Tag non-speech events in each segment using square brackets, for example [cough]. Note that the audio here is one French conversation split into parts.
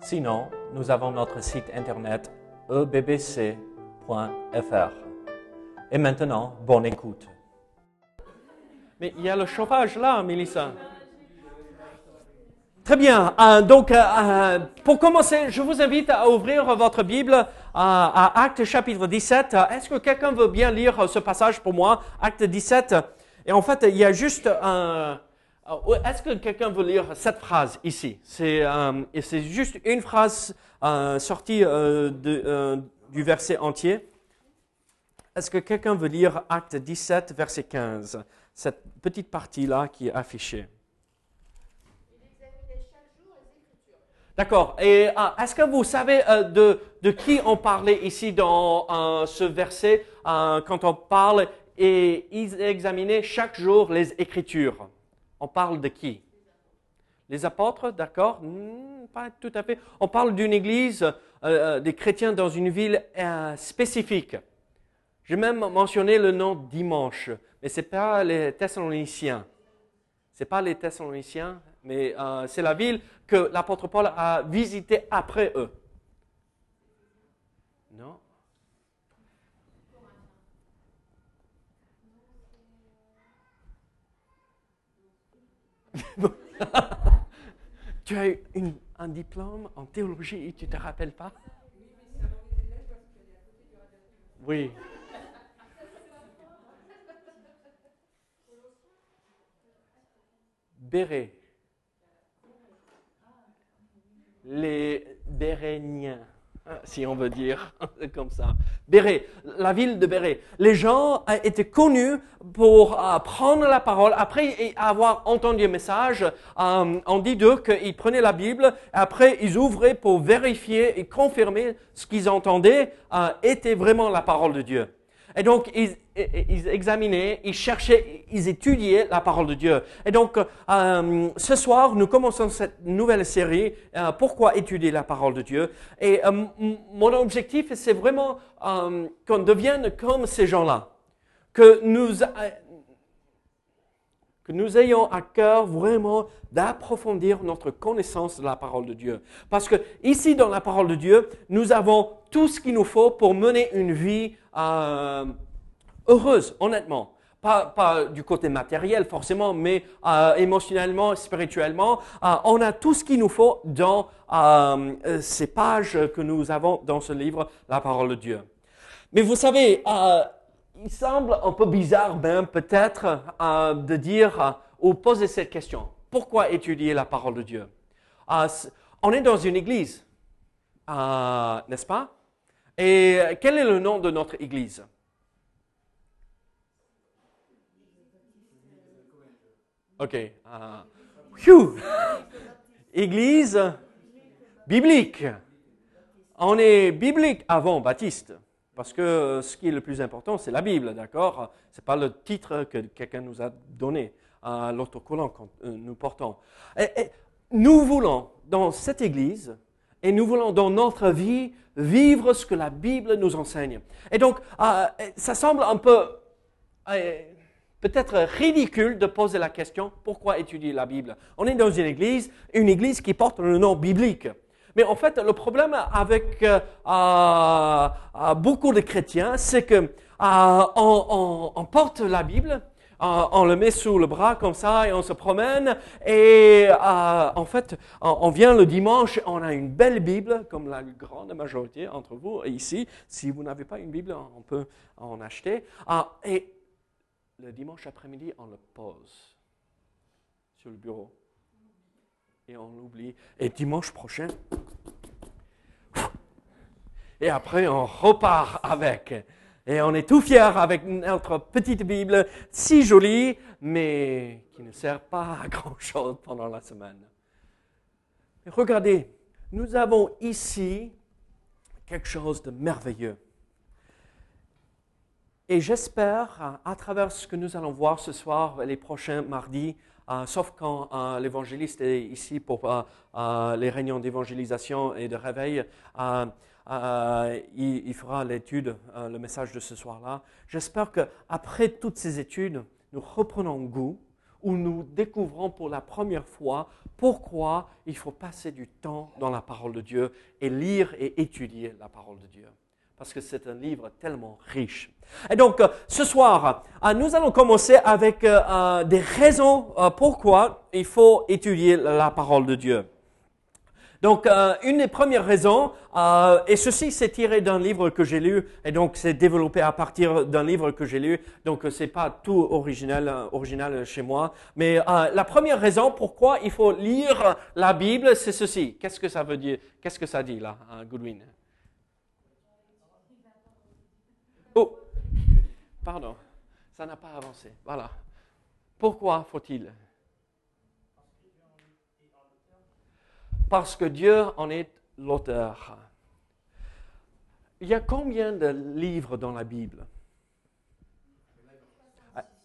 Sinon, nous avons notre site internet ebbc.fr. Et maintenant, bonne écoute. Mais il y a le chauffage là, Mélissa. Très bien. Euh, donc, euh, euh, pour commencer, je vous invite à ouvrir votre Bible euh, à Acte chapitre 17. Euh, Est-ce que quelqu'un veut bien lire ce passage pour moi? Acte 17. Et en fait, il y a juste un... euh, Est-ce que quelqu'un veut lire cette phrase ici? C'est euh, juste une phrase euh, sortie euh, du verset entier. Est-ce que quelqu'un veut lire Acte 17, verset 15 Cette petite partie-là qui est affichée. D'accord. Et ah, est-ce que vous savez de, qui on parlait ici dans ce verset quand on parle et ils examinaient chaque jour les Écritures? On parle de qui? Les apôtres, d'accord? Hmm, Pas tout à fait. On parle d'une église, euh, euh, des chrétiens dans une ville euh, spécifique. J'ai même mentionné le nom dimanche, mais c'est pas les Thessaloniciens. C'est pas les Thessaloniciens, mais c'est la ville que l'apôtre Paul a visitée après eux. Non? [laughs] Tu as eu une- un diplôme en théologie et tu ne te rappelles pas? Oui. Béret. Les Béréniens, si on veut dire [laughs] comme ça. Béret, la ville de Béret. Les gens euh, étaient connus pour euh, prendre la parole après avoir entendu un message. euh, on dit d'eux qu'ils prenaient la Bible, après ils ouvraient pour vérifier et confirmer ce qu'ils entendaient était vraiment la parole de Dieu. Et donc, ils, examinaient, ils cherchaient, ils étudiaient la parole de Dieu. Et donc, euh, ce soir, nous commençons cette nouvelle série, euh, Pourquoi étudier la parole de Dieu? Et euh, mon objectif, c'est vraiment qu'on devienne comme ces gens-là. Que nous, que nous ayons à cœur vraiment d'approfondir notre connaissance de la parole de Dieu. Parce que ici, dans la parole de Dieu, nous avons tout ce qu'il nous faut pour mener une vie euh, heureuse, honnêtement. Pas, du côté matériel forcément, mais euh, émotionnellement, spirituellement. Euh, on a tout ce qu'il nous faut dans ces pages que nous avons dans ce livre, la parole de Dieu. Mais vous savez, il semble un peu bizarre même peut-être euh, de dire ou poser cette question. Pourquoi étudier la parole de Dieu? On est dans une église, n'est-ce pas? Et quel est le nom de notre église? Ok. euh. Église biblique. On est biblique avant baptiste. Parce que ce qui est le plus important, c'est la Bible, d'accord? Ce n'est pas le titre que quelqu'un nous a donné à l'autocollant que nous portons. Et nous voulons, dans cette Église, et nous voulons dans notre vie, vivre ce que la Bible nous enseigne. Et donc, euh, ça semble un peu euh, peut-être ridicule de poser la question pourquoi étudier la Bible? On est dans une église, une église qui porte le nom biblique. Mais en fait, le problème avec euh, euh, euh, beaucoup de chrétiens, c'est que on, on- on porte la Bible, euh, on le met sous le bras comme ça et on se promène. Et euh, en fait, on, vient le dimanche, on a une belle Bible, comme la grande majorité entre vous ici. Si vous n'avez pas une Bible, on peut en acheter. Ah, et le dimanche après-midi, on le pose sur le bureau. Et on l'oublie. Et dimanche prochain, et après on repart avec. Et on est tout fiers avec notre petite Bible, si jolie, mais qui ne sert pas à grand-chose pendant la semaine. Regardez, nous avons ici quelque chose de merveilleux. Et j'espère, à travers ce que nous allons voir ce soir, les prochains mardis, euh, sauf quand euh, l'évangéliste est ici pour euh, les réunions d'évangélisation et de réveil, il, fera l'étude, le message de ce soir-là. J'espère qu'après toutes ces études, nous reprenons goût, où nous découvrons pour la première fois pourquoi il faut passer du temps dans la parole de Dieu et lire et étudier la parole de Dieu parce que c'est un livre tellement riche. Et donc, euh, ce soir, euh, nous allons commencer avec euh, des raisons pourquoi il faut étudier la parole de Dieu. Donc, une des premières raisons, et ceci c'est tiré d'un livre que j'ai lu, et donc c'est développé à partir d'un livre que j'ai lu, donc c'est pas tout original, original chez moi, mais la première raison pourquoi il faut lire la Bible, c'est ceci. Qu'est-ce que ça veut dire? Qu'est-ce que ça dit là, Goodwin? Oh, pardon, ça n'a pas avancé. Voilà. Pourquoi faut-il Parce que Dieu en est l'auteur. Il y a combien de livres dans la Bible?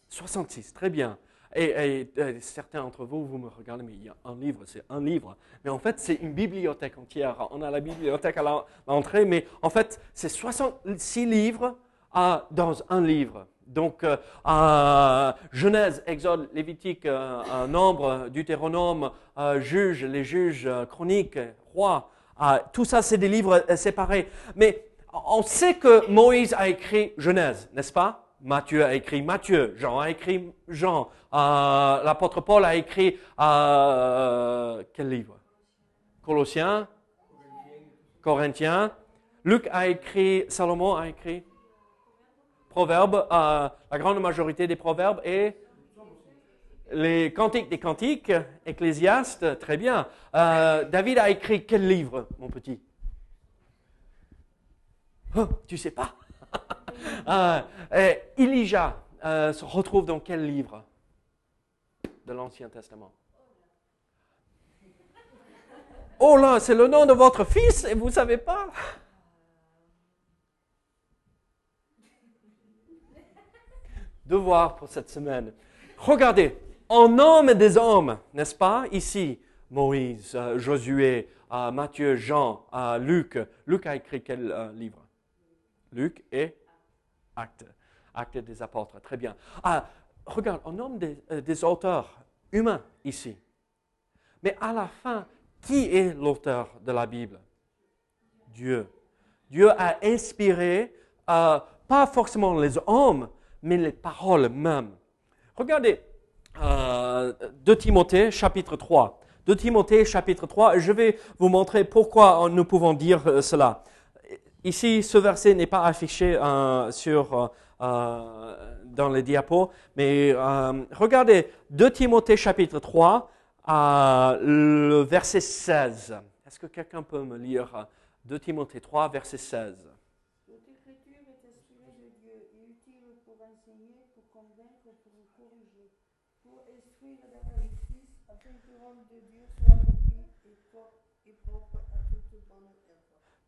66, très bien. Et, certains d'entre vous, vous me regardez, mais il y a un livre, c'est un livre. Mais en fait, c'est une bibliothèque entière. On a la bibliothèque à l'entrée, mais en fait, c'est 66 livres dans un livre. Donc, euh, Genèse, Exode, Lévitique, euh, Nombre, Deutéronome, euh, Juge, les juges, Chroniques, Rois, tout ça, c'est des livres séparés. Mais on sait que Moïse a écrit Genèse, n'est-ce pas? Matthieu a écrit Matthieu, Jean a écrit Jean, l'apôtre Paul a écrit quel livre? Colossiens, Corinthiens, Luc a écrit, Salomon a écrit? Proverbes, euh, la grande majorité des proverbes et les cantiques des cantiques, Ecclésiaste, très bien. Euh, David a écrit quel livre, mon petit? Oh, Tu sais pas? [laughs] Euh, Elijah se retrouve dans quel livre? De l'Ancien Testament. Oh là, c'est le nom de votre fils et vous ne savez pas? Devoir pour cette semaine. Regardez, en homme des hommes, n'est-ce pas, ici, Moïse, euh, Josué, euh, Matthieu, Jean, euh, Luc. Luc a écrit quel livre? Luc et Actes. Actes des apôtres, très bien. Ah, regarde, en homme des, des auteurs humains ici. Mais à la fin, qui est l'auteur de la Bible? Dieu. Dieu a inspiré, pas forcément les hommes, mais les paroles même. Regardez euh, 2 Timothée chapitre 3. 2 Timothée chapitre 3, je vais vous montrer pourquoi nous pouvons dire euh, cela. Ici, ce verset n'est pas affiché euh, sur, euh, dans les diapos, mais regardez 2 Timothée chapitre 3, le verset 16. Est-ce que quelqu'un peut me lire 2 Timothée 3, verset 16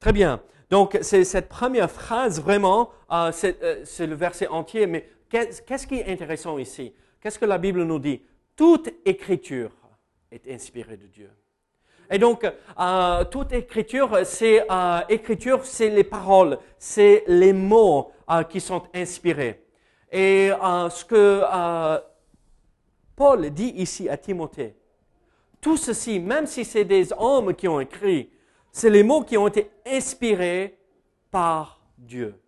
Très bien. Donc, c'est cette première phrase vraiment, euh, euh, c'est le verset entier, mais qu'est-ce qui est intéressant ici? Qu'est-ce que la Bible nous dit? Toute écriture est inspirée de Dieu. Et donc, euh, toute écriture, c'est écriture, c'est les paroles, c'est les mots qui sont inspirés. Et ce que Paul dit ici à Timothée, tout ceci, même si c'est des hommes qui ont écrit, c'est les mots qui ont été inspirés par Dieu.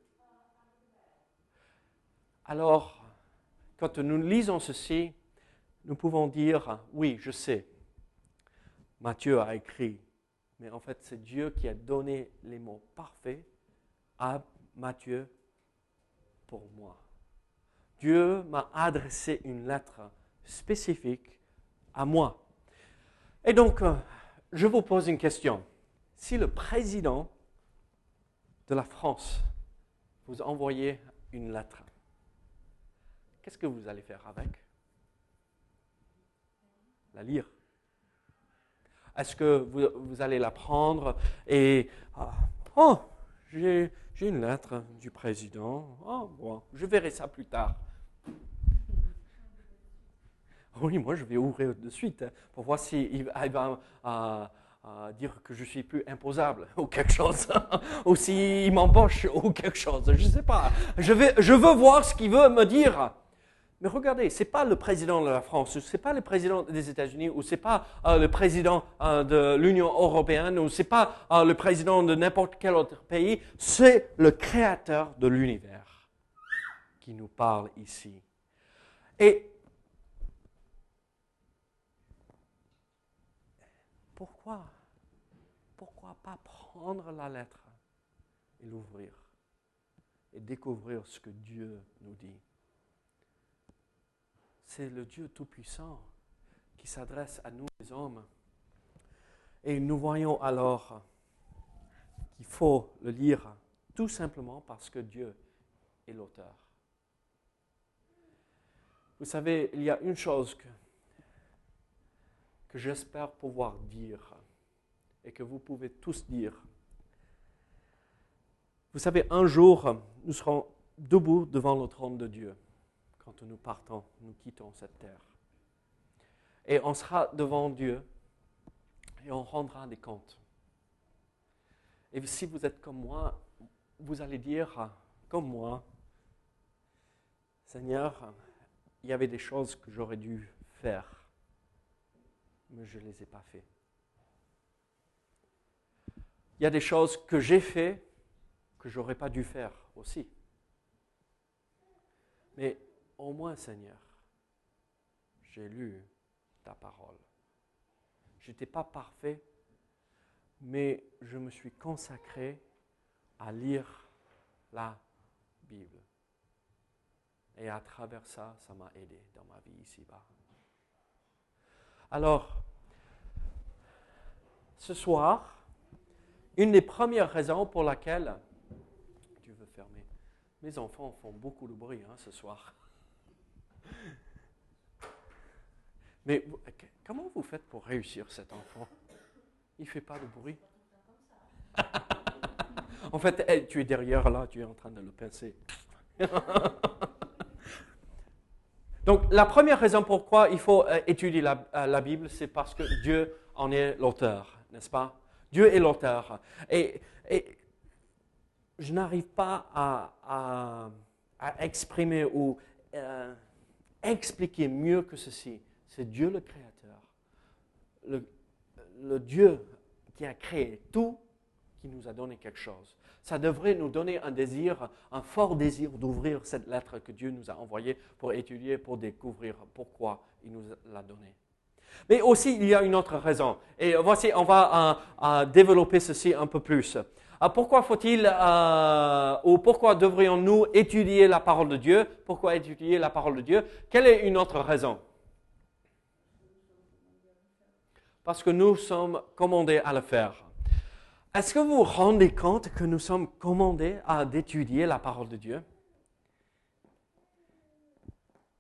Alors, quand nous lisons ceci, nous pouvons dire, oui, je sais, Matthieu a écrit, mais en fait c'est Dieu qui a donné les mots parfaits à Matthieu pour moi. Dieu m'a adressé une lettre spécifique à moi. Et donc, euh, je vous pose une question si le président de la France vous envoyait une lettre, qu'est-ce que vous allez faire avec? La lire. est-ce que vous, allez la prendre et, ah, oh, j'ai une lettre du président, oh, bon, je verrai ça plus tard. [laughs] Oui, moi je vais ouvrir de suite hein, pour voir s'il va euh, dire que je suis plus imposable [laughs] ou quelque chose, [laughs] ou s'il m'embauche ou quelque chose, je ne sais pas. Je, veux voir ce qu'il veut me dire. Mais regardez, ce n'est pas le président de la France, ce n'est pas le président des États-Unis, ou ce n'est pas euh, le président euh, de l'Union européenne, ou ce n'est pas le président de n'importe quel autre pays, c'est le créateur de l'univers qui nous parle ici. Et pourquoi? Pourquoi pas prendre la lettre et l'ouvrir et découvrir ce que Dieu nous dit? C'est le Dieu Tout-Puissant qui s'adresse à nous les hommes. Et nous voyons alors qu'il faut le lire tout simplement parce que Dieu est l'auteur. Vous savez, il y a une chose que j'espère pouvoir dire et que vous pouvez tous dire. Vous savez, un jour, nous serons debout devant le trône de Dieu quand nous partons, nous quittons cette terre. Et on sera devant Dieu et on rendra des comptes. Et si vous êtes comme moi, vous allez dire, comme moi, Seigneur, il y avait des choses que j'aurais dû faire mais je ne les ai pas fait. Il y a des choses que j'ai fait que j'aurais pas dû faire aussi. Mais au moins, Seigneur, j'ai lu ta parole. Je n'étais pas parfait, mais je me suis consacré à lire la Bible. Et à travers ça, ça m'a aidé dans ma vie ici-bas. Alors, ce soir, une des premières raisons pour laquelle tu veux fermer. Mes enfants font beaucoup de bruit hein, ce soir. Mais comment vous faites pour réussir cet enfant? Il ne fait pas de bruit. [laughs] en fait, tu es derrière là, tu es en train de le pincer. [laughs] Donc, la première raison pourquoi il faut euh, étudier euh, la, Bible, c'est parce que Dieu en est l'auteur, n'est-ce pas? Dieu est l'auteur. Et, je n'arrive pas à, exprimer ou euh, expliquer mieux que ceci. C'est Dieu le Créateur, le Dieu qui a créé tout, qui nous a donné quelque chose ça devrait nous donner un désir, un fort désir d'ouvrir cette lettre que Dieu nous a envoyée pour étudier, pour découvrir pourquoi il nous l'a donnée. Mais aussi, il y a une autre raison. Et voici, on va euh, développer ceci un peu plus. Euh, pourquoi faut-il, euh, ou pourquoi devrions-nous étudier la parole de Dieu? Pourquoi étudier la parole de Dieu? Quelle est une autre raison? Parce que nous sommes commandés à le faire. Est-ce que vous vous rendez compte que nous sommes commandés à d'étudier la parole de Dieu?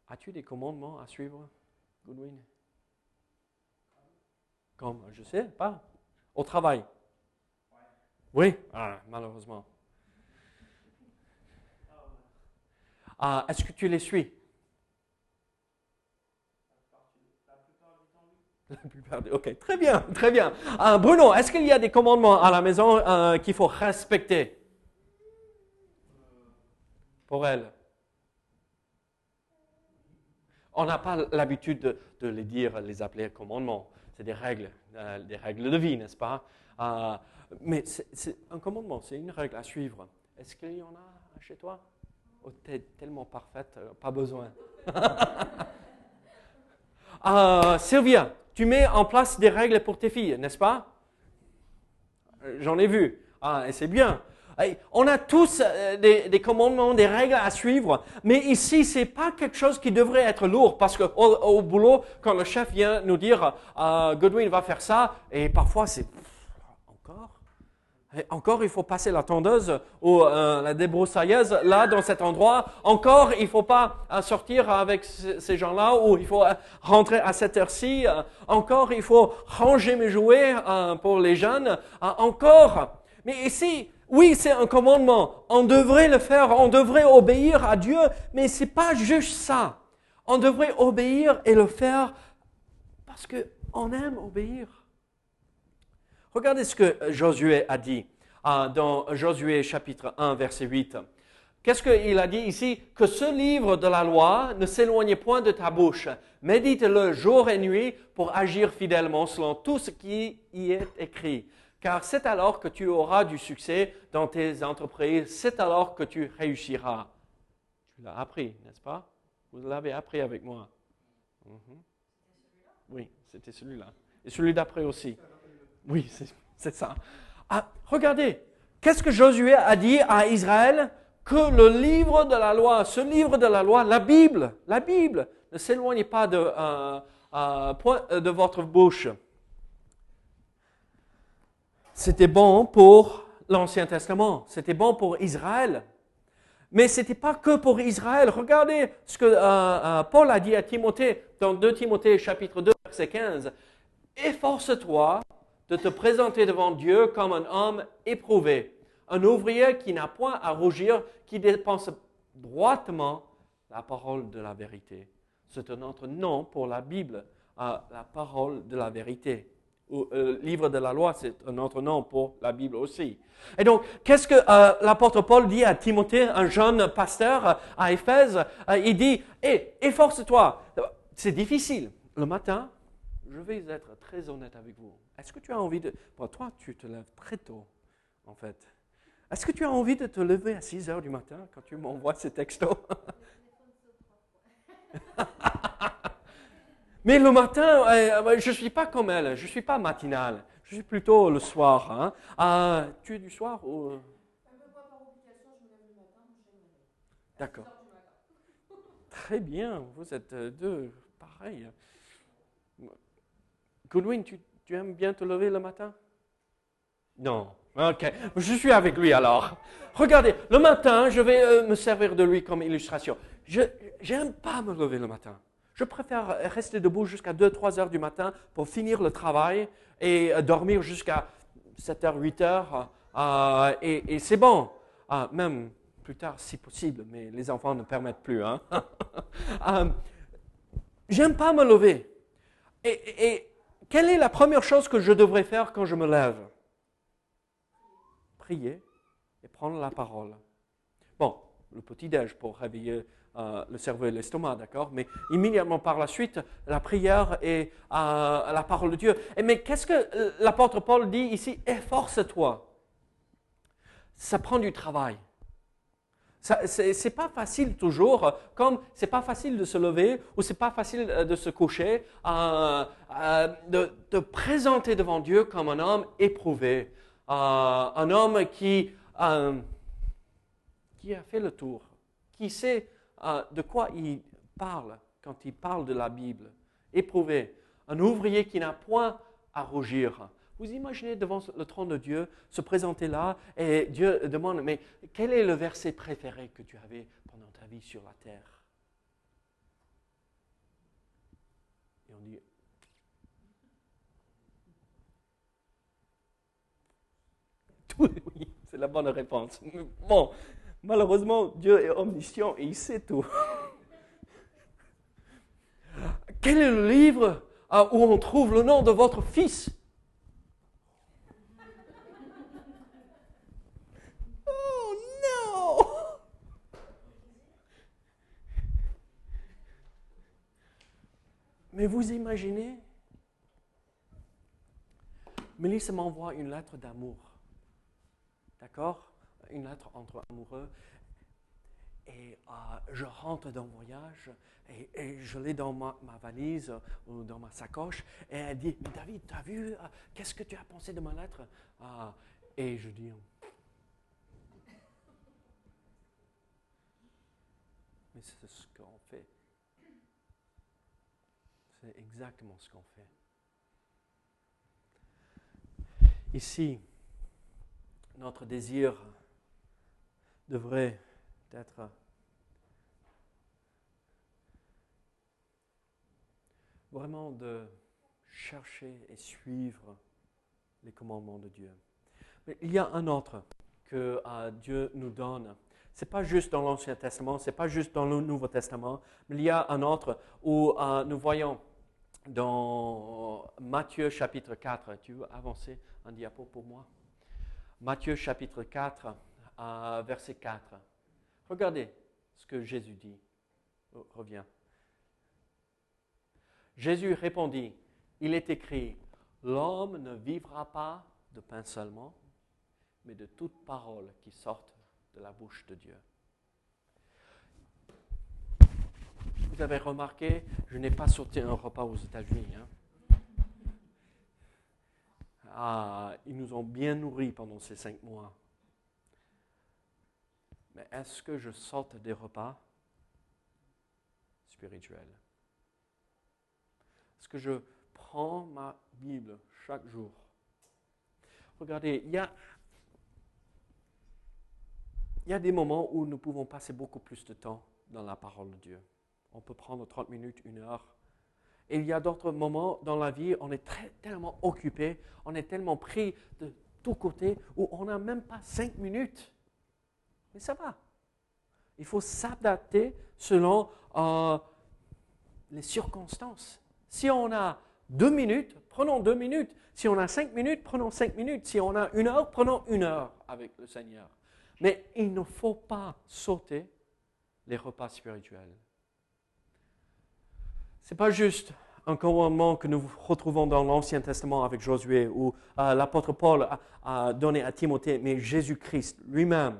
As-tu des commandements à suivre, Goodwin? Comme, je sais pas. Au travail? Oui, ah, malheureusement. Ah, est-ce que tu les suis? [laughs] Ok, très bien, très bien. Euh, Bruno, est-ce qu'il y a des commandements à la maison euh, qu'il faut respecter? Pour elle On n'a pas l'habitude de, les dire, les appeler commandements. C'est des règles, euh, des règles de vie, n'est-ce pas? Mais c'est un commandement, c'est une règle à suivre. Est-ce qu'il y en a chez toi? Oh, Tu es tellement parfaite, pas besoin. [laughs] Sylvia, tu mets en place des règles pour tes filles, n'est-ce pas? J'en ai vu. Ah, et c'est bien. On a tous euh, des, commandements, des règles à suivre, mais ici, c'est pas quelque chose qui devrait être lourd parce que au, boulot, quand le chef vient nous dire euh, Godwin va faire ça, et parfois c'est encore, il faut passer la tondeuse ou euh, la débroussailleuse là, dans cet endroit. Encore, il ne faut pas euh, sortir avec ces gens-là ou il faut euh, rentrer à cette heure-ci. encore, il faut ranger mes jouets pour les jeunes. encore. Mais ici, oui, c'est un commandement. On devrait le faire, on devrait obéir à Dieu, mais c'est pas juste ça. On devrait obéir et le faire parce qu'on aime obéir. Regardez ce que Josué a dit euh, dans Josué chapitre 1, verset 8. Qu'est-ce qu'il a dit ici? Que ce livre de la loi ne s'éloigne point de ta bouche. Médite-le jour et nuit pour agir fidèlement selon tout ce qui y est écrit. Car c'est alors que tu auras du succès dans tes entreprises, c'est alors que tu réussiras. Tu l'as appris, n'est-ce pas? Vous l'avez appris avec moi. Mhm. Oui, c'était celui-là. Et celui d'après aussi. Oui, c'est ça. Ah, regardez, qu'est-ce que Josué a dit à Israël? Que le livre de la loi, ce livre de la loi, la Bible, la Bible, ne s'éloigne pas de, euh, euh, de votre bouche. C'était bon pour l'Ancien Testament, c'était bon pour Israël. Mais ce n'était pas que pour Israël. Regardez ce que euh, Paul a dit à Timothée dans 2 Timothée chapitre 2 verset 15. Efforce-toi de te présenter devant Dieu comme un homme éprouvé, un ouvrier qui n'a point à rougir, qui dépense droitement la parole de la vérité. C'est un autre nom pour la Bible, euh, la parole de la vérité. Ou, euh, livre de la loi, c'est un autre nom pour la Bible aussi. Et donc, qu'est-ce que euh, l'apôtre Paul dit à Timothée, un jeune pasteur à Éphèse? Il dit, hé, efforce-toi. C'est difficile. Le matin, je vais être très honnête avec vous. Est-ce que tu as envie de... Toi, tu te lèves très tôt, en fait. Est-ce que tu as envie de te lever à 6 heures du matin quand tu m'envoies ces textos? [laughs] Mais le matin, je ne suis pas comme elle, je ne suis pas matinale, je suis plutôt le soir. Hein. Ah, tu es du soir ou... D'accord. Très bien, vous êtes deux pareils. Goodwin, tu, aimes bien te lever le matin? Non. Ok, je suis avec lui alors. Regardez, le matin, je vais euh, me servir de lui comme illustration. Je n'aime pas me lever le matin. Je préfère rester debout jusqu'à 2-3 heures du matin pour finir le travail et euh, dormir jusqu'à 7 h 8 heures. Euh, et, c'est bon. même plus tard si possible, mais les enfants ne permettent plus. Hein? [laughs] J'aime pas me lever. et quelle est la première chose que je devrais faire quand je me lève? Prier et prendre la parole. Bon, le petit-déj pour réveiller euh, le cerveau et l'estomac, d'accord? Mais immédiatement par la suite, la prière et euh, la parole de Dieu. Mais qu'est-ce que euh, l'apôtre Paul dit ici? Efforce-toi. Ça prend du travail. Ce n'est pas facile toujours, comme c'est pas facile de se lever ou c'est pas facile euh, de se coucher, euh, euh, de te présenter devant Dieu comme un homme éprouvé, un homme qui, qui a fait le tour, qui sait de quoi il parle quand il parle de la Bible, éprouvé, un ouvrier qui n'a point à rougir, vous imaginez devant le trône de Dieu se présenter là et Dieu demande, mais quel est le verset préféré que tu avais pendant ta vie sur la terre? Et on dit, [laughs] oui, c'est la bonne réponse. Bon, malheureusement, Dieu est omniscient et il sait tout. [laughs] Quel est le livre où on trouve le nom de votre fils? Mais vous imaginez? Mélisse m'envoie une lettre d'amour. D'accord? Une lettre entre amoureux. Et euh, je rentre d'un voyage et, je l'ai dans ma, valise ou dans ma sacoche. Et elle dit David, tu as vu euh, Qu'est-ce que tu as pensé de ma lettre ah, Et je dis Mais c'est ce qu'on fait. C'est exactement ce qu'on fait. Ici, notre désir devrait être vraiment de chercher et suivre les commandements de Dieu. Mais il y a un autre que euh, Dieu nous donne. Ce n'est pas juste dans l'Ancien Testament, ce n'est pas juste dans le Nouveau Testament, mais il y a un autre où euh, nous voyons dans Matthieu chapitre 4. Tu veux avancer un diapo pour moi? Matthieu chapitre 4, euh, verset 4. Regardez ce que Jésus dit. Oh, reviens. Jésus répondit, il est écrit, l'homme ne vivra pas de pain seulement, mais de toute parole qui sorte de la bouche de Dieu. Vous avez remarqué, je n'ai pas sauté un repas aux États-Unis. Hein. Ah, ils nous ont bien nourris pendant ces cinq mois. Mais est-ce que je saute des repas spirituels? Est-ce que je prends ma Bible chaque jour? Regardez, il y a des moments où nous pouvons passer beaucoup plus de temps dans la parole de Dieu. On peut prendre 30 minutes, une heure. Et il y a d'autres moments dans la vie, on est tellement occupé, on est tellement pris de tous côtés, où on n'a même pas cinq minutes. Mais ça va. Il faut s'adapter selon euh, les circonstances. Si on a deux minutes, prenons deux minutes. Si on a cinq minutes, prenons cinq minutes. Si on a une heure, prenons une heure avec le Seigneur. Mais il ne faut pas sauter les repas spirituels. Ce n'est pas juste un commandement que nous retrouvons dans l'Ancien Testament avec Josué ou euh, l'apôtre Paul a, donné à Timothée, mais Jésus-Christ lui-même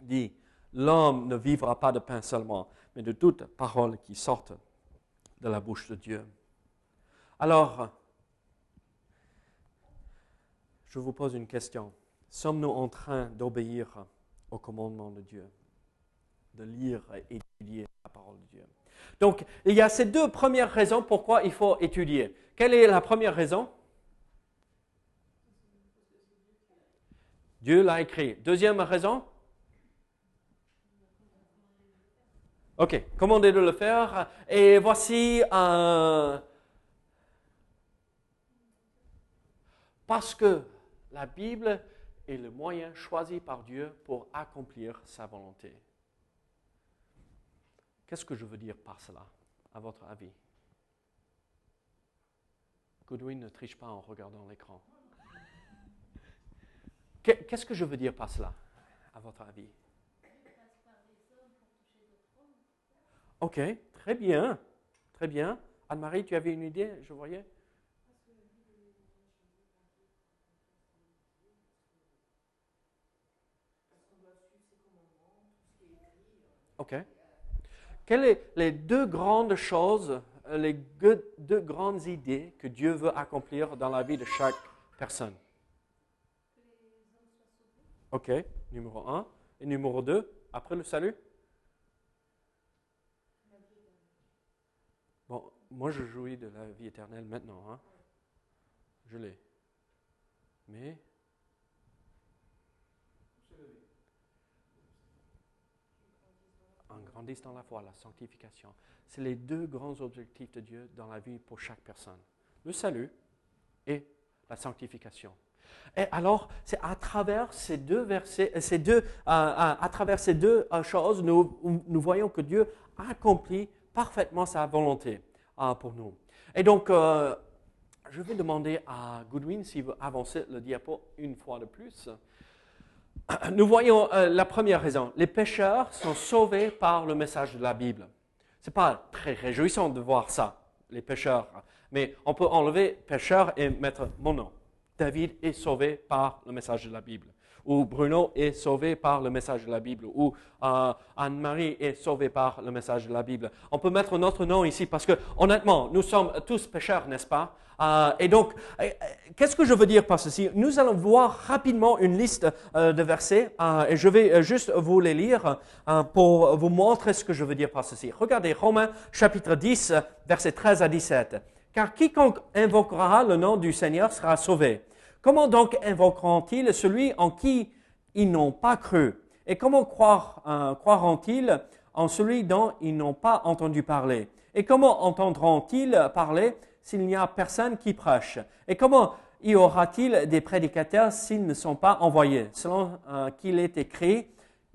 dit, l'homme ne vivra pas de pain seulement, mais de toute parole qui sortent de la bouche de Dieu. Alors, je vous pose une question. Sommes-nous en train d'obéir au commandement de Dieu, de lire et étudier la parole de Dieu? Donc, il y a ces deux premières raisons pourquoi il faut étudier. Quelle est la première raison? Dieu l'a écrit. Deuxième raison? Ok, commandez de le faire. Et voici un... Parce que la Bible est le moyen choisi par Dieu pour accomplir sa volonté. Qu'est-ce que je veux dire par cela, à votre avis? Goodwin ne triche pas en regardant l'écran. Qu'est-ce que je veux dire par cela, à votre avis? Ok, très bien, très bien. Anne-Marie, tu avais une idée, je voyais? OK. Quelles sont les deux grandes choses, les deux grandes idées que Dieu veut accomplir dans la vie de chaque personne? OK, numéro un. Et numéro deux, après le salut? Bon, moi je jouis de la vie éternelle maintenant. Hein? Je l'ai. Mais en grandisse dans la foi, la sanctification. C'est les deux grands objectifs de Dieu dans la vie pour chaque personne. Le salut et la sanctification. Et alors, c'est à travers ces deux versets, euh, ces deux, euh, euh, à travers ces deux choses, nous, nous voyons que Dieu accomplit parfaitement sa volonté pour nous. Et donc, je vais demander à Goodwin s'il veut avancer le diapo une fois de plus. [clears throat] nous voyons euh, la première raison. Les pécheurs sont sauvés par le message de la Bible. Ce n'est pas très réjouissant de voir ça, les pécheurs. Mais on peut enlever pécheur et mettre mon nom. David est sauvé par le message de la Bible. Ou Bruno est sauvé par le message de la Bible. Ou euh, Anne-Marie est sauvée par le message de la Bible. On peut mettre notre nom ici parce que, honnêtement, nous sommes tous pécheurs, n'est-ce pas? Euh, et donc, euh, qu'est-ce que je veux dire par ceci? Nous allons voir rapidement une liste de versets et je vais juste vous les lire pour vous montrer ce que je veux dire par ceci. Regardez Romains chapitre 10, versets 13 à 17. Car quiconque invoquera le nom du Seigneur sera sauvé. Comment donc invoqueront-ils celui en qui ils n'ont pas cru? Et comment euh, croiront-ils en celui dont ils n'ont pas entendu parler? Et comment entendront-ils parler s'il n'y a personne qui prêche? Et comment y aura-t-il des prédicateurs s'ils ne sont pas envoyés? Selon euh, qu'il est écrit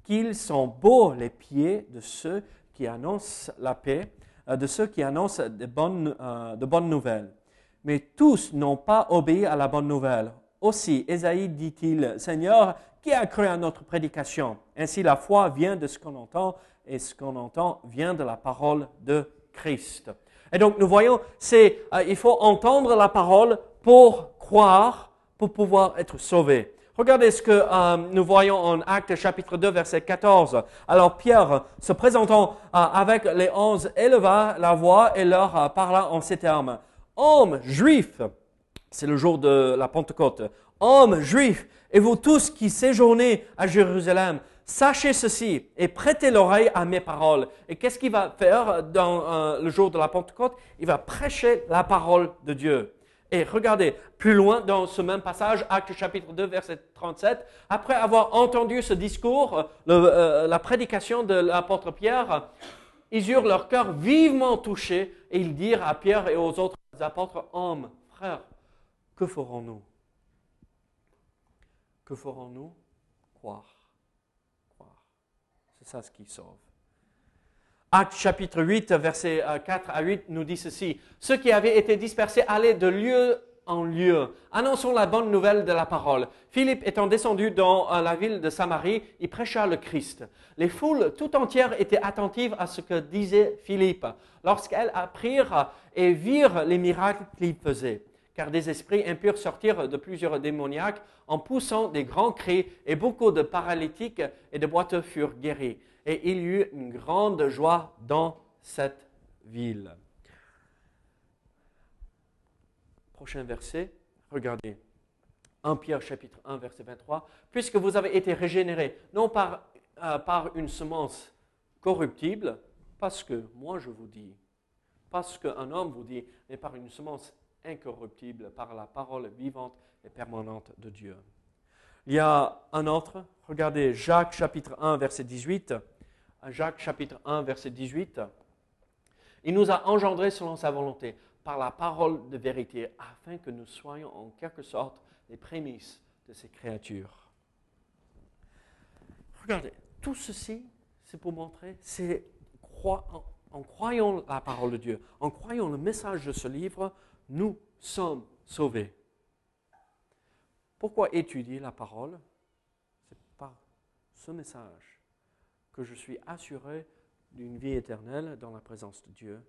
qu'ils sont beaux les pieds de ceux qui annoncent la paix, euh, de ceux qui annoncent de bonnes nouvelles. Mais tous n'ont pas obéi à la bonne nouvelle. Aussi, Esaïe dit-il, Seigneur, qui a cru à notre prédication? Ainsi, la foi vient de ce qu'on entend, et ce qu'on entend vient de la parole de Christ. Et donc, nous voyons, c'est, euh, il faut entendre la parole pour croire, pour pouvoir être sauvé. Regardez ce que euh, nous voyons en Actes chapitre 2, verset 14. Alors Pierre, se présentant euh, avec les onze, éleva la voix et leur parla en ces termes. Hommes juifs, c'est le jour de la Pentecôte. Hommes juifs, et vous tous qui séjournez à Jérusalem, sachez ceci et prêtez l'oreille à mes paroles. Et qu'est-ce qu'il va faire dans euh, le jour de la Pentecôte? Il va prêcher la parole de Dieu. Et regardez, plus loin dans ce même passage, Acte chapitre 2, verset 37, après avoir entendu ce discours, euh, la prédication de l'apôtre Pierre, ils eurent leur cœur vivement touché et ils dirent à Pierre et aux autres apôtres, hommes, frères, que ferons-nous? Que ferons-nous? Croire. Croire. C'est ça ce qui sauve. Acte chapitre 8, versets 4 à 8 nous dit ceci. Ceux qui avaient été dispersés allaient de lieu en lieu. Annonçons la bonne nouvelle de la parole. Philippe étant descendu dans euh, la ville de Samarie, il prêcha le Christ. Les foules tout entières étaient attentives à ce que disait Philippe lorsqu'elles apprirent et virent les miracles qu'il faisait car des esprits impurs sortirent de plusieurs démoniaques en poussant des grands cris, et beaucoup de paralytiques et de boiteux furent guéris. Et il y eut une grande joie dans cette ville. Prochain verset, regardez. 1 Pierre chapitre 1 verset 23. Puisque vous avez été régénérés, non par, euh, par une semence corruptible, parce que, moi je vous dis, parce qu'un homme vous dit, mais par une semence incorruptible par la parole vivante et permanente de Dieu. Il y a un autre, regardez Jacques chapitre 1 verset 18. Jacques chapitre 1 verset 18. Il nous a engendrés selon sa volonté par la parole de vérité afin que nous soyons en quelque sorte les prémices de ces créatures. Regardez, tout ceci, c'est pour montrer, c'est en croyant la parole de Dieu, en croyant le message de ce livre, nous sommes sauvés. Pourquoi étudier la parole? C'est par ce message que je suis assuré d'une vie éternelle dans la présence de Dieu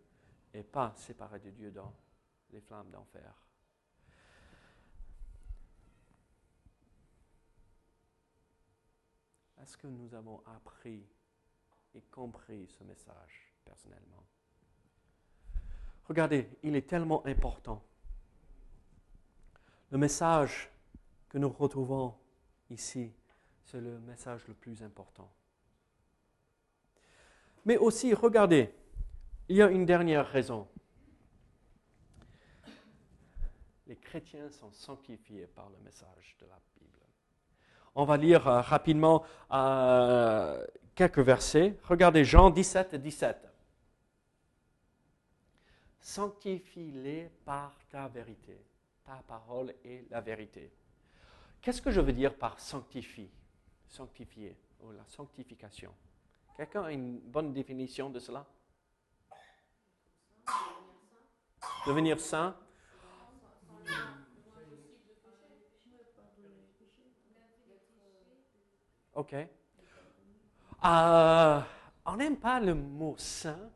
et pas séparé de Dieu dans les flammes d'enfer. Est-ce que nous avons appris et compris ce message personnellement? Regardez, il est tellement important. Le message que nous retrouvons ici, c'est le message le plus important. Mais aussi, regardez, il y a une dernière raison. Les chrétiens sont sanctifiés par le message de la Bible. On va lire euh, rapidement euh, quelques versets. Regardez Jean 17, 17 sanctifie-les par ta vérité. Ta parole est la vérité. Qu'est-ce que je veux dire par sanctifie Sanctifier, ou la sanctification? Quelqu'un a une bonne définition de cela? Devenir saint? Ok. Euh, on n'aime pas le mot saint,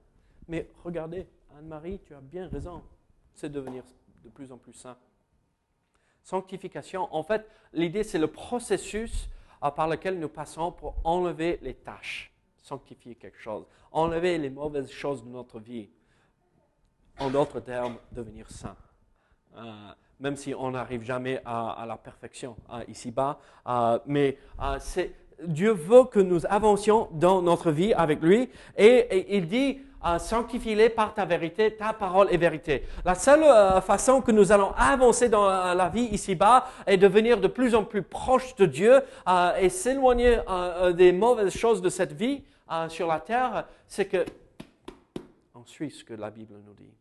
mais regardez, Anne-Marie, tu as bien raison, c'est devenir de plus en plus saint. Sanctification, en fait, l'idée, c'est le processus euh, par lequel nous passons pour enlever les tâches, sanctifier quelque chose, enlever les mauvaises choses de notre vie. En d'autres termes, devenir saint. Euh, même si on n'arrive jamais à, la perfection ici-bas. Euh, mais c'est Dieu veut que nous avancions dans notre vie avec lui. Et, il dit, euh, sanctifie-les par ta vérité, ta parole est vérité. La seule euh, façon que nous allons avancer dans euh, la vie ici-bas est devenir de plus en plus proche de Dieu et s'éloigner des mauvaises choses de cette vie sur la terre, c'est que on suit ce que la Bible nous dit.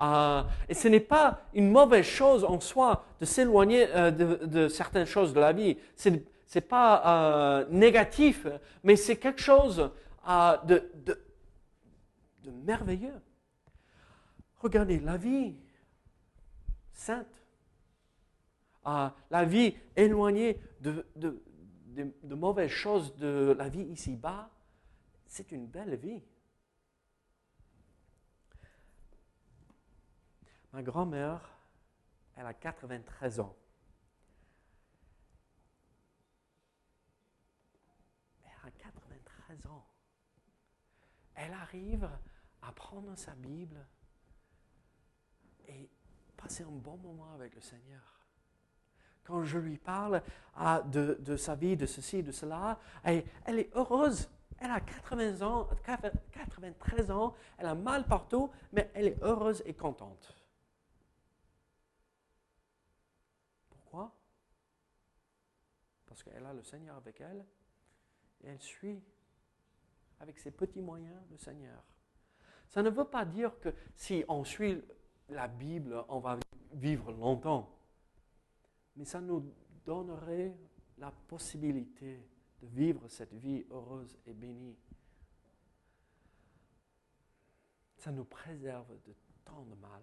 Euh, et ce n'est pas une mauvaise chose en soi de s'éloigner euh, de, certaines choses de la vie. Ce n'est pas euh, négatif, mais c'est quelque chose de, de, merveilleux. Regardez, la vie sainte, la vie éloignée de, de mauvaises choses de la vie ici-bas, c'est une belle vie. Ma grand-mère, elle a 93 ans. Elle a 93 ans. Elle arrive à prendre sa Bible et passer un bon moment avec le Seigneur. Quand je lui parle ah, de, sa vie, de ceci, de cela, elle, elle est heureuse. Elle a 80 ans, 93 ans, elle a mal partout, mais elle est heureuse et contente. parce qu'elle a le Seigneur avec elle, et elle suit avec ses petits moyens le Seigneur. Ça ne veut pas dire que si on suit la Bible, on va vivre longtemps, mais ça nous donnerait la possibilité de vivre cette vie heureuse et bénie. Ça nous préserve de tant de mal.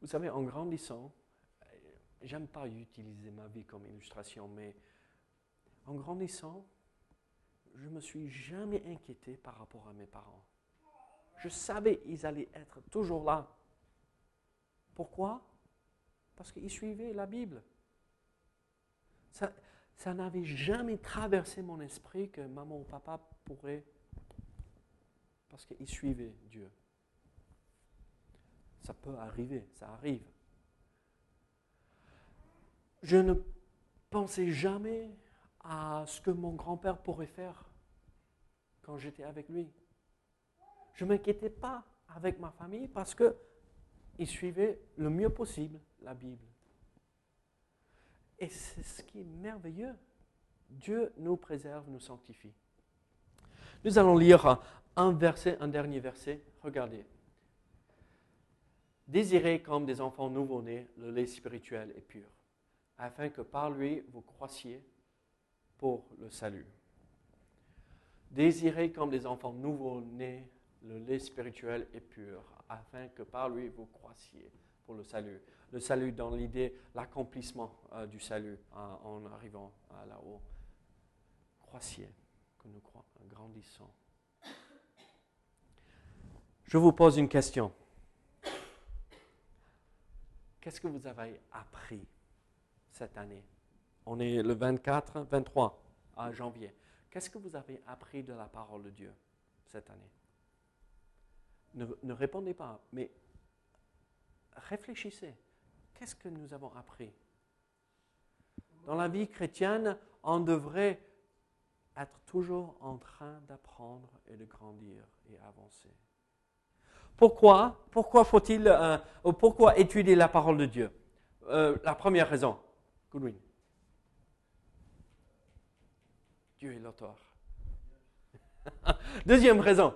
Vous savez, en grandissant, j'aime pas utiliser ma vie comme illustration, mais en grandissant, je me suis jamais inquiété par rapport à mes parents. Je savais qu'ils allaient être toujours là. Pourquoi? Parce qu'ils suivaient la Bible. Ça, ça n'avait jamais traversé mon esprit que maman ou papa pourraient, parce qu'ils suivaient Dieu. Ça peut arriver, ça arrive je ne pensais jamais à ce que mon grand-père pourrait faire quand j'étais avec lui. Je ne m'inquiétais pas avec ma famille parce qu'il suivait le mieux possible la Bible. Et c'est ce qui est merveilleux. Dieu nous préserve, nous sanctifie. Nous allons lire un verset, un dernier verset. Regardez. Désirez comme des enfants nouveau-nés le lait spirituel et pur afin que par lui vous croissiez pour le salut. Désirez comme des enfants nouveau-nés le lait spirituel et pur, afin que par lui vous croissiez pour le salut. Le salut dans l'idée, l'accomplissement euh, du salut euh, en arrivant là-haut. Croissiez, que nous grandissons. Je vous pose une question. Qu'est-ce que vous avez appris cette année? On est le 24, 23 à janvier. Qu'est-ce que vous avez appris de la parole de Dieu cette année? Ne, répondez pas, mais réfléchissez. Qu'est-ce que nous avons appris? Dans la vie chrétienne, on devrait être toujours en train d'apprendre et de grandir et avancer. Pourquoi Pourquoi faut-il, euh, pourquoi étudier la parole de Dieu? Euh, La première raison, Dieu est l'auteur. [laughs] Deuxième raison.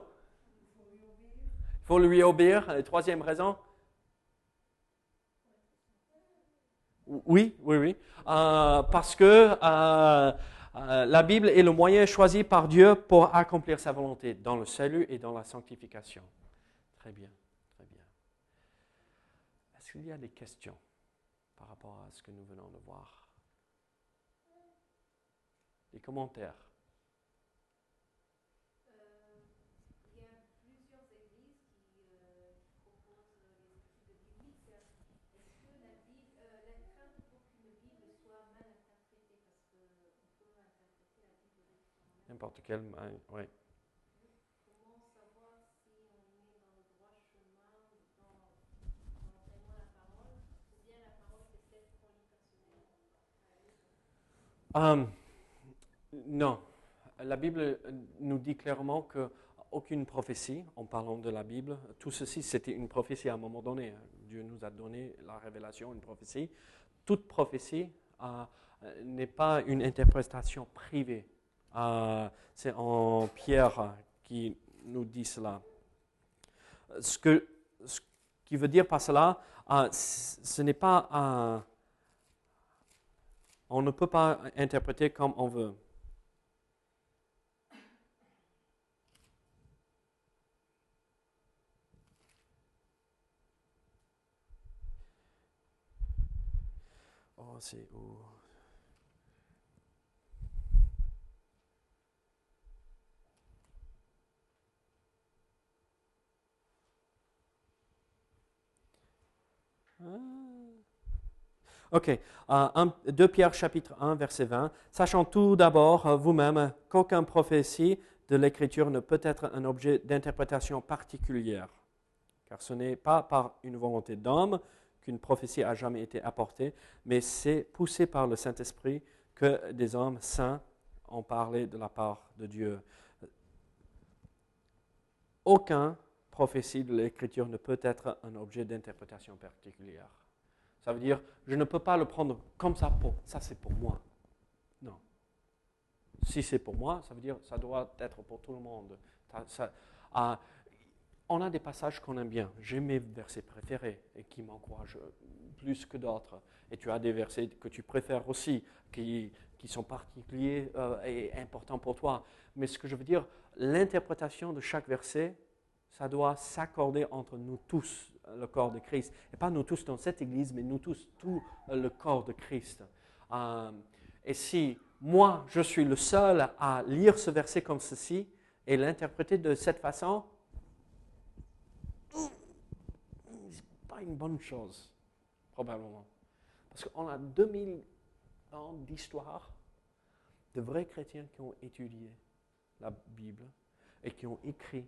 Il faut lui obéir. Troisième raison. Oui, oui, oui. Euh, parce que euh, euh, la Bible est le moyen choisi par Dieu pour accomplir sa volonté dans le salut et dans la sanctification. Très bien, très bien. Est-ce qu'il y a des questions par rapport à ce que nous venons de voir? Des commentaires. Euh, il y a plusieurs églises qui, euh, proposent les études bibliques. Est-ce que la, Bible, euh, la pour qu'une Bible soit mal interprétée Parce qu'on peut interpréter la Bible différemment. N'importe quelle, oui. Euh, non. La Bible nous dit clairement que aucune prophétie, en parlant de la Bible, tout ceci c'était une prophétie à un moment donné. Dieu nous a donné la révélation, une prophétie. Toute prophétie euh, n'est pas une interprétation privée. Euh, c'est en Pierre qui nous dit cela. Ce, que, ce qui veut dire par cela, euh, ce n'est pas. On ne peut pas interpréter comme on veut. Ah. Ok, euh, 2 Pierre chapitre 1 verset 20. Sachant tout d'abord euh, vous-même qu'aucun prophétie de l'Écriture ne peut être un objet d'interprétation particulière, car ce n'est pas par une volonté d'homme qu'une prophétie a jamais été apportée, mais c'est poussé par le Saint-Esprit que des hommes saints ont parlé de la part de Dieu. Aucun prophétie de l'Écriture ne peut être un objet d'interprétation particulière. Ça veut dire, je ne peux pas le prendre comme ça, pour, ça c'est pour moi. Non. Si c'est pour moi, ça veut dire, ça doit être pour tout le monde. Ça, ah, on a des passages qu'on aime bien. J'ai mes versets préférés et qui m'encouragent plus que d'autres. Et tu as des versets que tu préfères aussi, qui, qui sont particuliers euh, et importants pour toi. Mais ce que je veux dire, l'interprétation de chaque verset ça doit s'accorder entre nous tous, le corps de Christ. Et pas nous tous dans cette église, mais nous tous, tout le corps de Christ. Euh, et si moi, je suis le seul à lire ce verset comme ceci et l'interpréter de cette façon, c'est une bonne chose, probablement. Parce qu'on a 2000 ans d'histoire de vrais chrétiens qui ont étudié la Bible et qui ont écrit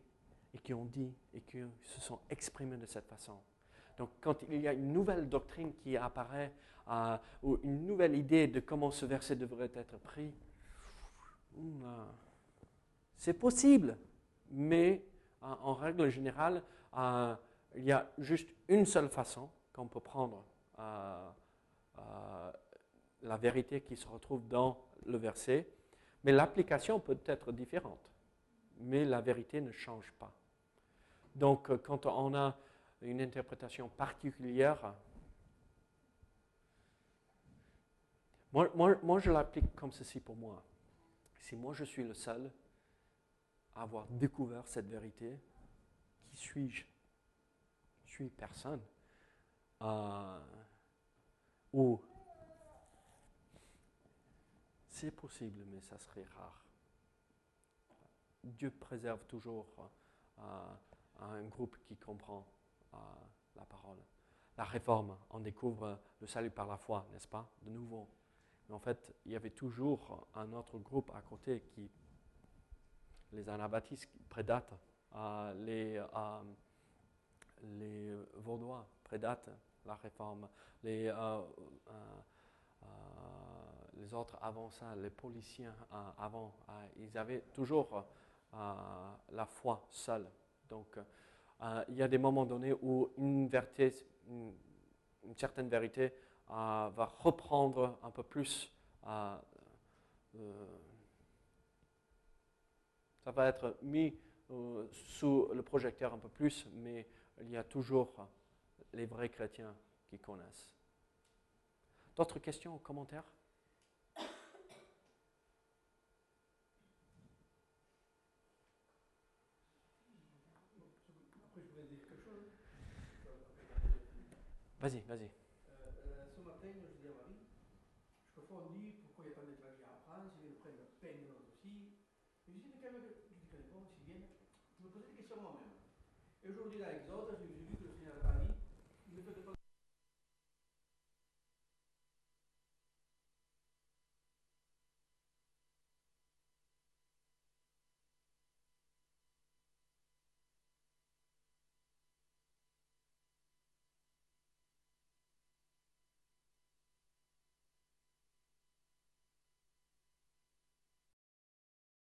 et qui ont dit et qui se sont exprimés de cette façon. Donc quand il y a une nouvelle doctrine qui apparaît, euh, ou une nouvelle idée de comment ce verset devrait être pris, hmm, euh, c'est possible, mais euh, en règle générale, il y a juste une seule façon qu'on peut prendre la vérité qui se retrouve dans le verset, mais l'application peut être différente, mais la vérité ne change pas. Donc, euh, quand on a une interprétation particulière, moi, je l'applique comme ceci pour moi. Si moi je suis le seul à avoir découvert cette vérité, qui suis-je? Personne. Euh, ou c'est possible, mais ça serait rare. Dieu préserve toujours euh, un groupe qui comprend euh, la parole. La réforme, on découvre le salut par la foi, n'est-ce pas, de nouveau. Mais en fait, il y avait toujours un autre groupe à côté qui, les anabaptistes, prédatent, euh, les, les Vaudois prédatent la réforme, les, les autres avant ça, les policiers avant, ils avaient toujours la foi seule donc, euh, il y a des moments donnés où une, vérité, une, certaine vérité euh, va reprendre un peu plus. Euh, ça va être mis sous le projecteur un peu plus, mais il y a toujours les vrais chrétiens qui connaissent. D'autres questions ou commentaires? Vas-y, vas-y.